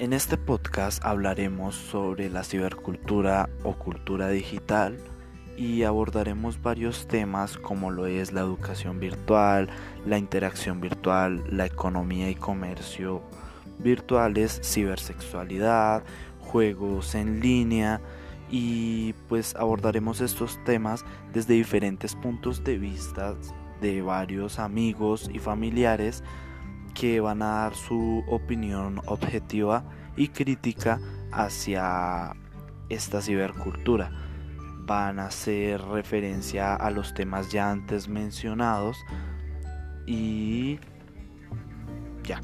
En este podcast hablaremos sobre la cibercultura o cultura digital y abordaremos varios temas como lo es la educación virtual, la interacción virtual, la economía y comercio virtuales, cibersexualidad, juegos en línea y pues abordaremos estos temas desde diferentes puntos de vista de varios amigos y familiares que van a dar su opinión objetiva y crítica hacia esta cibercultura. Van a hacer referencia a los temas ya antes mencionados y ya.